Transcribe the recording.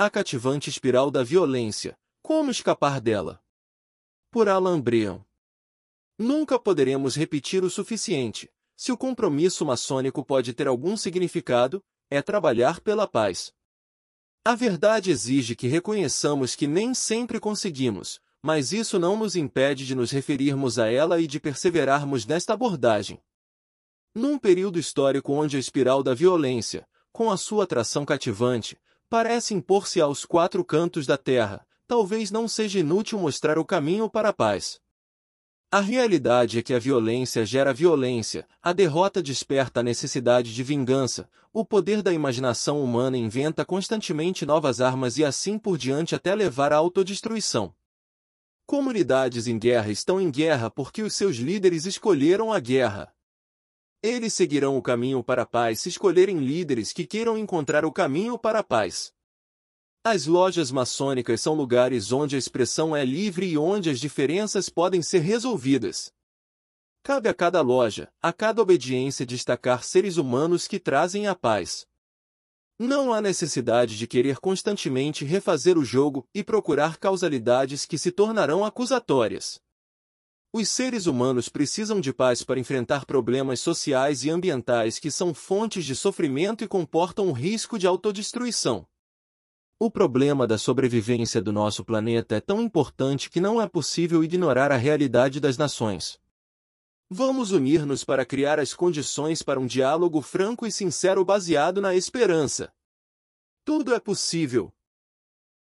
A cativante espiral da violência. Como escapar dela? Por Alan Breon. Nunca poderemos repetir o suficiente. Se o compromisso maçônico pode ter algum significado, é trabalhar pela paz. A verdade exige que reconheçamos que nem sempre conseguimos, mas isso não nos impede de nos referirmos a ela e de perseverarmos nesta abordagem. Num período histórico onde a espiral da violência, com a sua atração cativante, parece impor-se aos quatro cantos da terra, talvez não seja inútil mostrar o caminho para a paz. A realidade é que a violência gera violência, a derrota desperta a necessidade de vingança, o poder da imaginação humana inventa constantemente novas armas e assim por diante até levar à autodestruição. Comunidades em guerra estão em guerra porque os seus líderes escolheram a guerra. Eles seguirão o caminho para a paz se escolherem líderes que queiram encontrar o caminho para a paz. As lojas maçônicas são lugares onde a expressão é livre e onde as diferenças podem ser resolvidas. Cabe a cada loja, a cada obediência destacar seres humanos que trazem a paz. Não há necessidade de querer constantemente refazer o jogo e procurar causalidades que se tornarão acusatórias. Os seres humanos precisam de paz para enfrentar problemas sociais e ambientais que são fontes de sofrimento e comportam o risco de autodestruição. O problema da sobrevivência do nosso planeta é tão importante que não é possível ignorar a realidade das nações. Vamos unir-nos para criar as condições para um diálogo franco e sincero baseado na esperança. Tudo é possível,